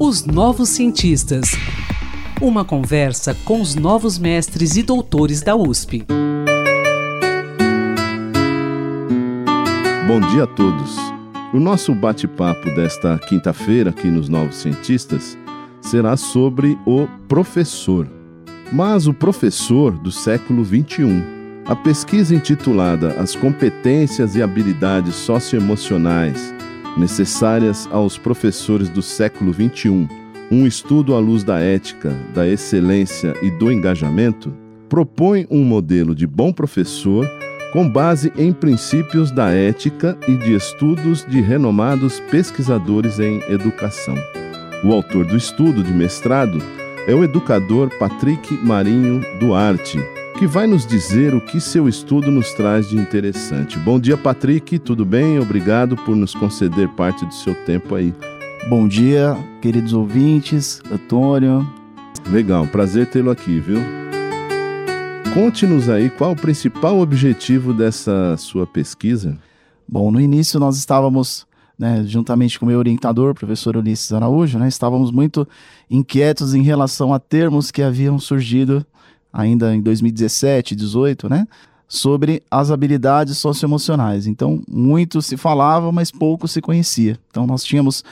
Os Novos Cientistas. Uma conversa com os novos mestres e doutores da USP. Bom dia a todos. O nosso bate-papo desta quinta-feira aqui nos Novos Cientistas será sobre o professor. Mas o professor do século XXI. A pesquisa intitulada As competências e habilidades socioemocionais necessárias aos professores do século XXI, um estudo à luz da ética, da excelência e do engajamento, propõe um modelo de bom professor com base em princípios da ética e de estudos de renomados pesquisadores em educação. O autor do estudo de mestrado é o educador Patrick Marinho Duarte, que vai nos dizer o que seu estudo nos traz de interessante. Bom dia, Patrick, tudo bem? Obrigado por nos conceder parte do seu tempo aí. Bom dia, queridos ouvintes, Antônio. Legal, prazer tê-lo aqui, viu? Conte-nos aí qual o principal objetivo dessa sua pesquisa. Bom, no início nós estávamos, né, juntamente com o meu orientador, professor Ulisses Araújo, né, estávamos muito inquietos em relação a termos que haviam surgido ainda em 2017, 2018, né, sobre as habilidades socioemocionais. Então, muito se falava, mas pouco se conhecia. Então, nós tínhamos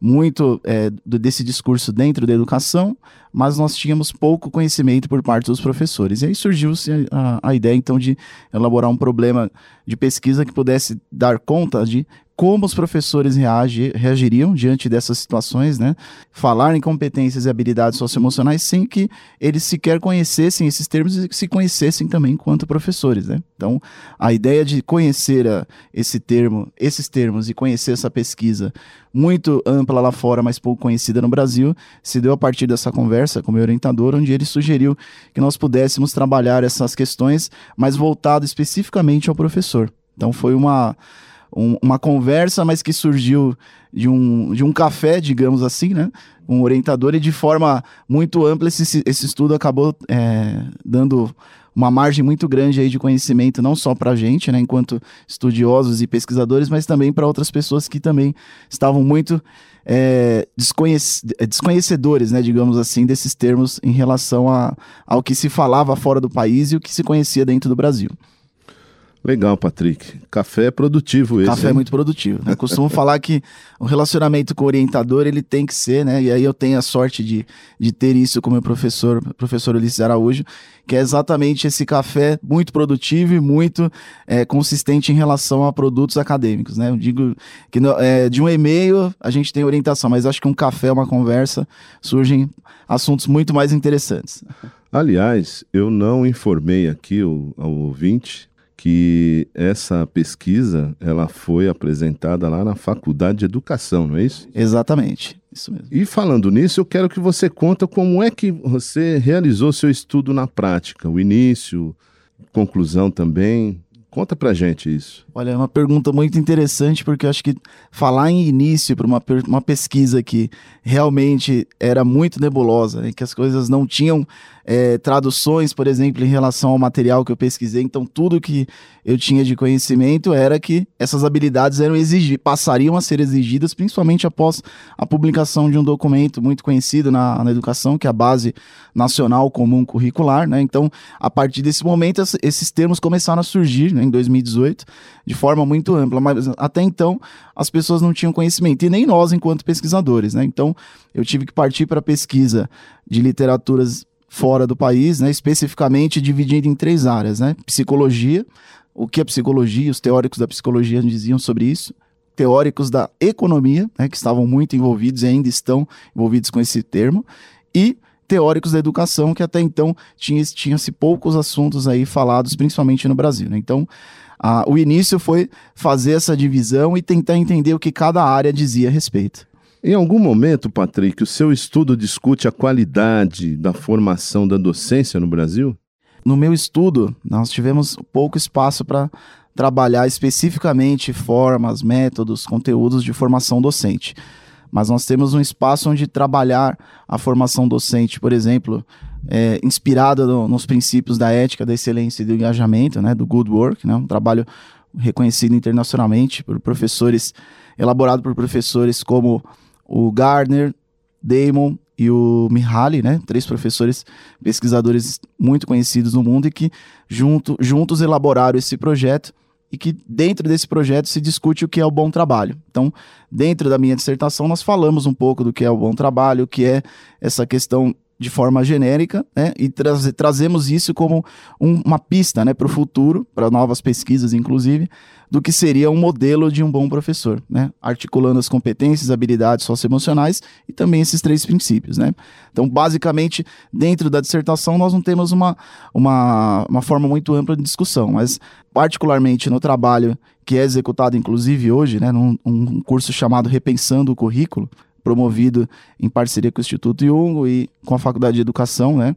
muito é, desse discurso dentro da educação, mas nós tínhamos pouco conhecimento por parte dos professores. E aí surgiu-se a, a, ideia, então, de elaborar um problema de pesquisa que pudesse dar conta de como os professores reagiriam diante dessas situações, né? Falar em competências e habilidades socioemocionais sem que eles sequer conhecessem esses termos e se conhecessem também enquanto professores, né? Então, a ideia de conhecer a, esse termo, esses termos e conhecer essa pesquisa muito ampla lá fora, mas pouco conhecida no Brasil, se deu a partir dessa conversa com o meu orientador, onde ele sugeriu que nós pudéssemos trabalhar essas questões, mas voltado especificamente ao professor. Então, foi uma um, uma conversa, mas que surgiu de um, de um café, digamos assim, né? Um orientador e de forma muito ampla esse, esse estudo acabou é, dando uma margem muito grande aí de conhecimento, não só para a gente, né, enquanto estudiosos e pesquisadores, mas também para outras pessoas que também estavam muito é, desconhec desconhecedores, né, digamos assim, desses termos em relação a, ao que se falava fora do país e o que se conhecia dentro do Brasil. Legal, Patrick. Café é produtivo esse. Café hein? é muito produtivo. Né? Costumo falar que o relacionamento com o orientador ele tem que ser, né? E aí eu tenho a sorte de, de ter isso com meu professor, professor Ulisses Araújo, que é exatamente esse café muito produtivo e muito é, consistente em relação a produtos acadêmicos, né? Eu digo que no, é, de um e-mail a gente tem orientação, mas acho que um café, uma conversa, surgem assuntos muito mais interessantes. Aliás, eu não informei aqui o, ao ouvinte que essa pesquisa ela foi apresentada lá na Faculdade de Educação, não é isso? Exatamente, isso mesmo. E falando nisso, eu quero que você conta como é que você realizou seu estudo na prática, o início, conclusão também. Conta pra gente isso. Olha, é uma pergunta muito interessante, porque eu acho que falar em início para uma, uma pesquisa que realmente era muito nebulosa, né, que as coisas não tinham é, traduções, por exemplo, em relação ao material que eu pesquisei. Então, tudo que eu tinha de conhecimento era que essas habilidades eram exigidas, passariam a ser exigidas, principalmente após a publicação de um documento muito conhecido na, na educação, que é a Base Nacional Comum Curricular. Né? Então, a partir desse momento, esses termos começaram a surgir né, em 2018 de forma muito ampla, mas até então as pessoas não tinham conhecimento, e nem nós enquanto pesquisadores. Né? Então, eu tive que partir para a pesquisa de literaturas fora do país, né, especificamente dividido em três áreas, né? Psicologia, o que é psicologia, os teóricos da psicologia diziam sobre isso, teóricos da economia, né, que estavam muito envolvidos e ainda estão envolvidos com esse termo, e teóricos da educação, que até então tinha-se tinha poucos assuntos aí falados, principalmente no Brasil. Né? Então, a, o início foi fazer essa divisão e tentar entender o que cada área dizia a respeito. Em algum momento, Patrick, o seu estudo discute a qualidade da formação da docência no Brasil? No meu estudo, nós tivemos pouco espaço para trabalhar especificamente formas, métodos, conteúdos de formação docente. Mas nós temos um espaço onde trabalhar a formação docente, por exemplo, é, inspirada no, nos princípios da ética, da excelência e do engajamento, né, do good work, né, um trabalho reconhecido internacionalmente por professores elaborado por professores como o Gardner, Damon e o Mihaly, né? Três professores pesquisadores muito conhecidos no mundo e que junto, juntos elaboraram esse projeto e que dentro desse projeto se discute o que é o bom trabalho. Então, dentro da minha dissertação, nós falamos um pouco do que é o bom trabalho, o que é essa questão de forma genérica, né, e tra trazemos isso como um, uma pista né, para o futuro, para novas pesquisas, inclusive, do que seria um modelo de um bom professor, né, articulando as competências, habilidades socioemocionais e também esses três princípios. Né. Então, basicamente, dentro da dissertação, nós não temos uma, uma, uma forma muito ampla de discussão, mas, particularmente no trabalho que é executado, inclusive, hoje, né, num um curso chamado Repensando o Currículo, promovido em parceria com o Instituto Jung e com a Faculdade de Educação, né,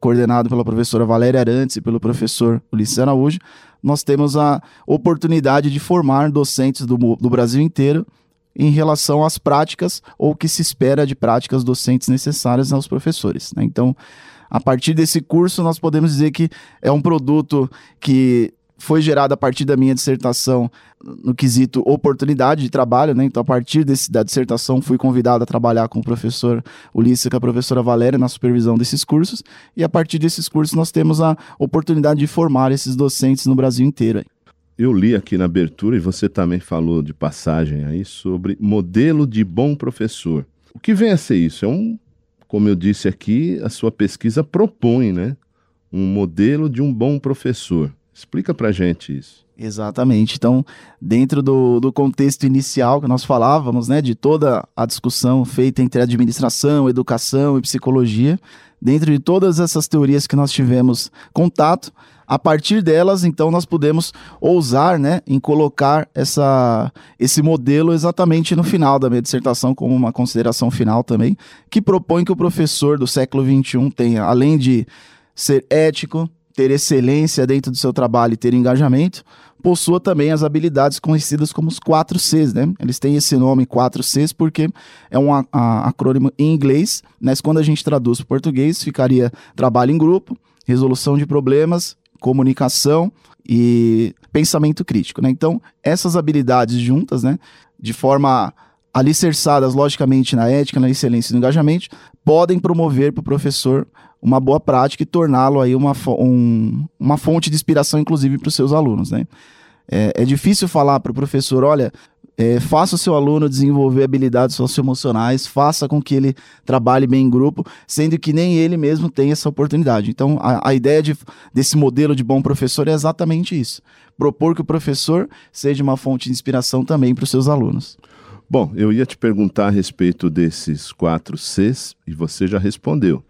coordenado pela professora Valéria Arantes e pelo professor Ulisses Araújo, nós temos a oportunidade de formar docentes do, do Brasil inteiro em relação às práticas ou o que se espera de práticas docentes necessárias aos professores. Né? Então, a partir desse curso, nós podemos dizer que é um produto que foi gerado a partir da minha dissertação no quesito oportunidade de trabalho, né? Então, a partir desse, da dissertação, fui convidado a trabalhar com o professor Ulisses e com a professora Valéria na supervisão desses cursos, e a partir desses cursos nós temos a oportunidade de formar esses docentes no Brasil inteiro. Eu li aqui na abertura, e você também falou de passagem aí, sobre modelo de bom professor. O que vem a ser isso? É um, como eu disse aqui, a sua pesquisa propõe, né? Um modelo de um bom professor. Explica pra gente isso. Exatamente. Então, dentro do, do contexto inicial que nós falávamos, né, de toda a discussão feita entre administração, educação e psicologia, dentro de todas essas teorias que nós tivemos contato, a partir delas, então, nós podemos ousar né, em colocar essa, esse modelo exatamente no final da minha dissertação, como uma consideração final também, que propõe que o professor do século XXI tenha, além de ser ético, ter excelência dentro do seu trabalho e ter engajamento, possua também as habilidades conhecidas como os 4 Cs, né? Eles têm esse nome 4 Cs porque é um a, a, acrônimo em inglês, mas quando a gente traduz para português, ficaria trabalho em grupo, resolução de problemas, comunicação e pensamento crítico, né? Então, essas habilidades juntas, né, de forma alicerçadas, logicamente, na ética, na excelência e no engajamento, podem promover para o professor uma boa prática e torná-lo aí uma, um, uma fonte de inspiração, inclusive, para os seus alunos. Né? É, é difícil falar para o professor, olha, é, faça o seu aluno desenvolver habilidades socioemocionais, faça com que ele trabalhe bem em grupo, sendo que nem ele mesmo tem essa oportunidade. Então, a, a ideia de, desse modelo de bom professor é exatamente isso: propor que o professor seja uma fonte de inspiração também para os seus alunos. Bom, eu ia te perguntar a respeito desses quatro Cs e você já respondeu.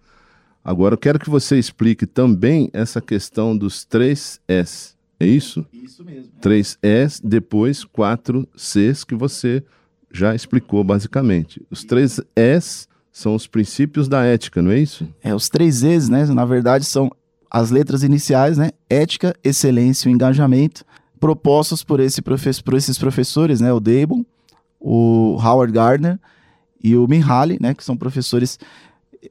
Agora eu quero que você explique também essa questão dos três S. É isso? Isso mesmo. Três S, depois quatro Cs que você já explicou basicamente. Os três S são os princípios da ética, não é isso? É, os três Es, né? Na verdade, são as letras iniciais, né? Ética, excelência e engajamento, propostos por, esse profe por esses professores, né? O Dable, o Howard Gardner e o Mihaly, né? Que são professores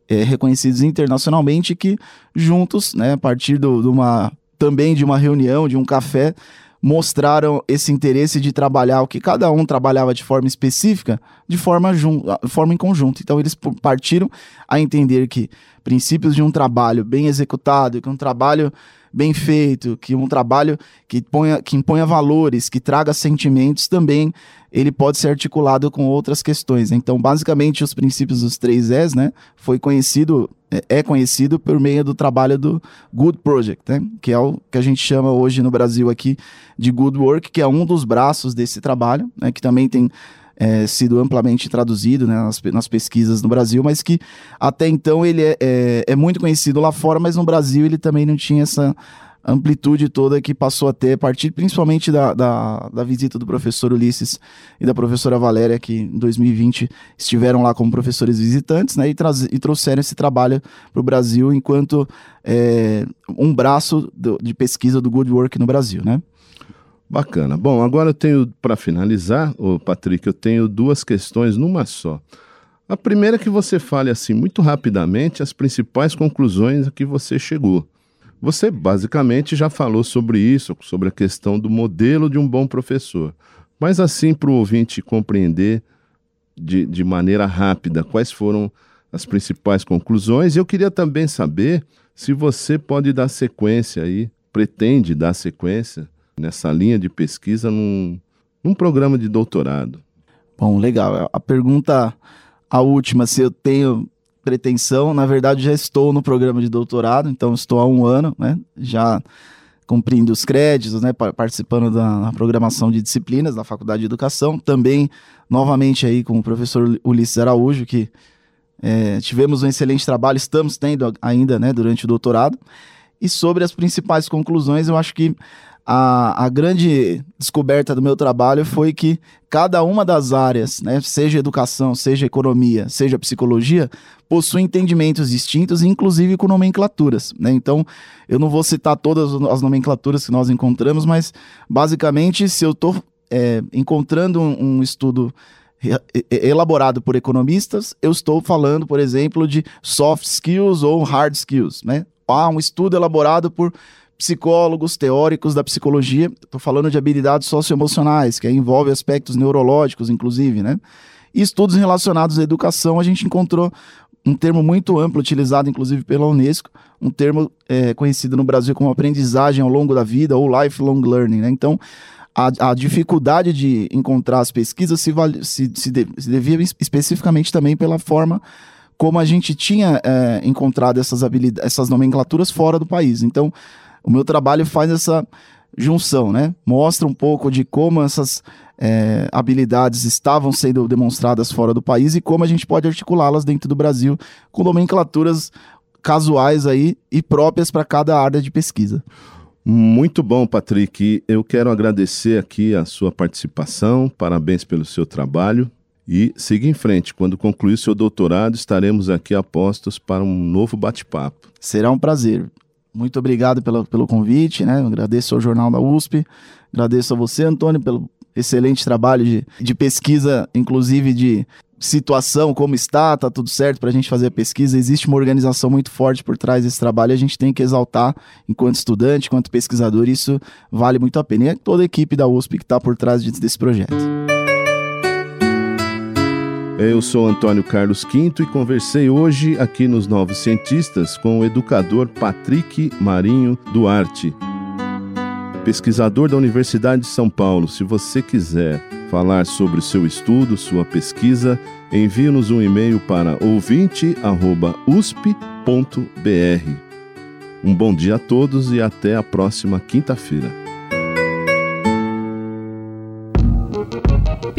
é, reconhecidos internacionalmente que juntos, né, a partir de uma também de uma reunião, de um café, mostraram esse interesse de trabalhar o que cada um trabalhava de forma específica, de forma, de forma em conjunto. Então eles partiram a entender que princípios de um trabalho bem executado, que um trabalho bem feito, que um trabalho que, ponha, que imponha valores, que traga sentimentos também, ele pode ser articulado com outras questões. Então, basicamente, os princípios dos três S, né, foi conhecido, é, é conhecido por meio do trabalho do Good Project, né, que é o que a gente chama hoje no Brasil aqui de Good Work, que é um dos braços desse trabalho, né, que também tem é, sido amplamente traduzido né, nas, nas, pesquisas no Brasil, mas que até então ele é, é, é, muito conhecido lá fora, mas no Brasil ele também não tinha essa amplitude toda que passou a ter, a partir principalmente da, da, da visita do professor Ulisses e da professora Valéria, que em 2020 estiveram lá como professores visitantes, né, e, e trouxeram esse trabalho para o Brasil enquanto é, um braço do, de pesquisa do Good Work no Brasil, né? Bacana. Bom, agora eu tenho, para finalizar, ô Patrick, eu tenho duas questões numa só. A primeira é que você fale assim, muito rapidamente, as principais conclusões a que você chegou. Você basicamente já falou sobre isso, sobre a questão do modelo de um bom professor. Mas assim, para o ouvinte compreender de, de maneira rápida quais foram as principais conclusões, eu queria também saber se você pode dar sequência aí, pretende dar sequência nessa linha de pesquisa num, num programa de doutorado. Bom, legal. A pergunta, a última, se eu tenho pretensão, na verdade já estou no programa de doutorado, então estou há um ano, né? Já cumprindo os créditos, né, participando da programação de disciplinas da Faculdade de Educação, também novamente aí com o professor Ulisses Araújo, que é, tivemos um excelente trabalho, estamos tendo ainda, né, durante o doutorado. E sobre as principais conclusões, eu acho que a, a grande descoberta do meu trabalho foi que cada uma das áreas, né, seja educação, seja economia, seja psicologia, possui entendimentos distintos, inclusive com nomenclaturas. Né? Então, eu não vou citar todas as nomenclaturas que nós encontramos, mas basicamente, se eu estou é, encontrando um, um estudo elaborado por economistas, eu estou falando, por exemplo, de soft skills ou hard skills, né? Há um estudo elaborado por psicólogos, teóricos da psicologia. Estou falando de habilidades socioemocionais, que envolve aspectos neurológicos, inclusive, né? E estudos relacionados à educação, a gente encontrou um termo muito amplo, utilizado inclusive pela Unesco, um termo é, conhecido no Brasil como aprendizagem ao longo da vida ou lifelong learning. Né? Então, a, a, dificuldade de encontrar as pesquisas se, se, se, de, se devia especificamente também pela forma como a gente tinha é, encontrado essas, essas nomenclaturas fora do país. Então, o meu trabalho faz essa junção, né? Mostra um pouco de como essas é, habilidades estavam sendo demonstradas fora do país e como a gente pode articulá-las dentro do Brasil com nomenclaturas casuais aí e próprias para cada área de pesquisa. Muito bom, Patrick. Eu quero agradecer aqui a sua participação. Parabéns pelo seu trabalho. E siga em frente. Quando concluir seu doutorado, estaremos aqui apostos para um novo bate-papo. Será um prazer. Muito obrigado pelo, pelo convite, né? Agradeço ao Jornal da USP, agradeço a você, Antônio, pelo excelente trabalho de, de pesquisa, inclusive de situação, como está, tá tudo certo para a gente fazer a pesquisa. Existe uma organização muito forte por trás desse trabalho, a gente tem que exaltar enquanto estudante, enquanto pesquisador, isso vale muito a pena. E é toda a equipe da USP que está por trás desse projeto. Eu sou Antônio Carlos Quinto e conversei hoje aqui nos Novos Cientistas com o educador Patrick Marinho Duarte, pesquisador da Universidade de São Paulo. Se você quiser falar sobre o seu estudo, sua pesquisa, envie-nos um e-mail para ouvinte@usp.br. Um bom dia a todos e até a próxima quinta-feira.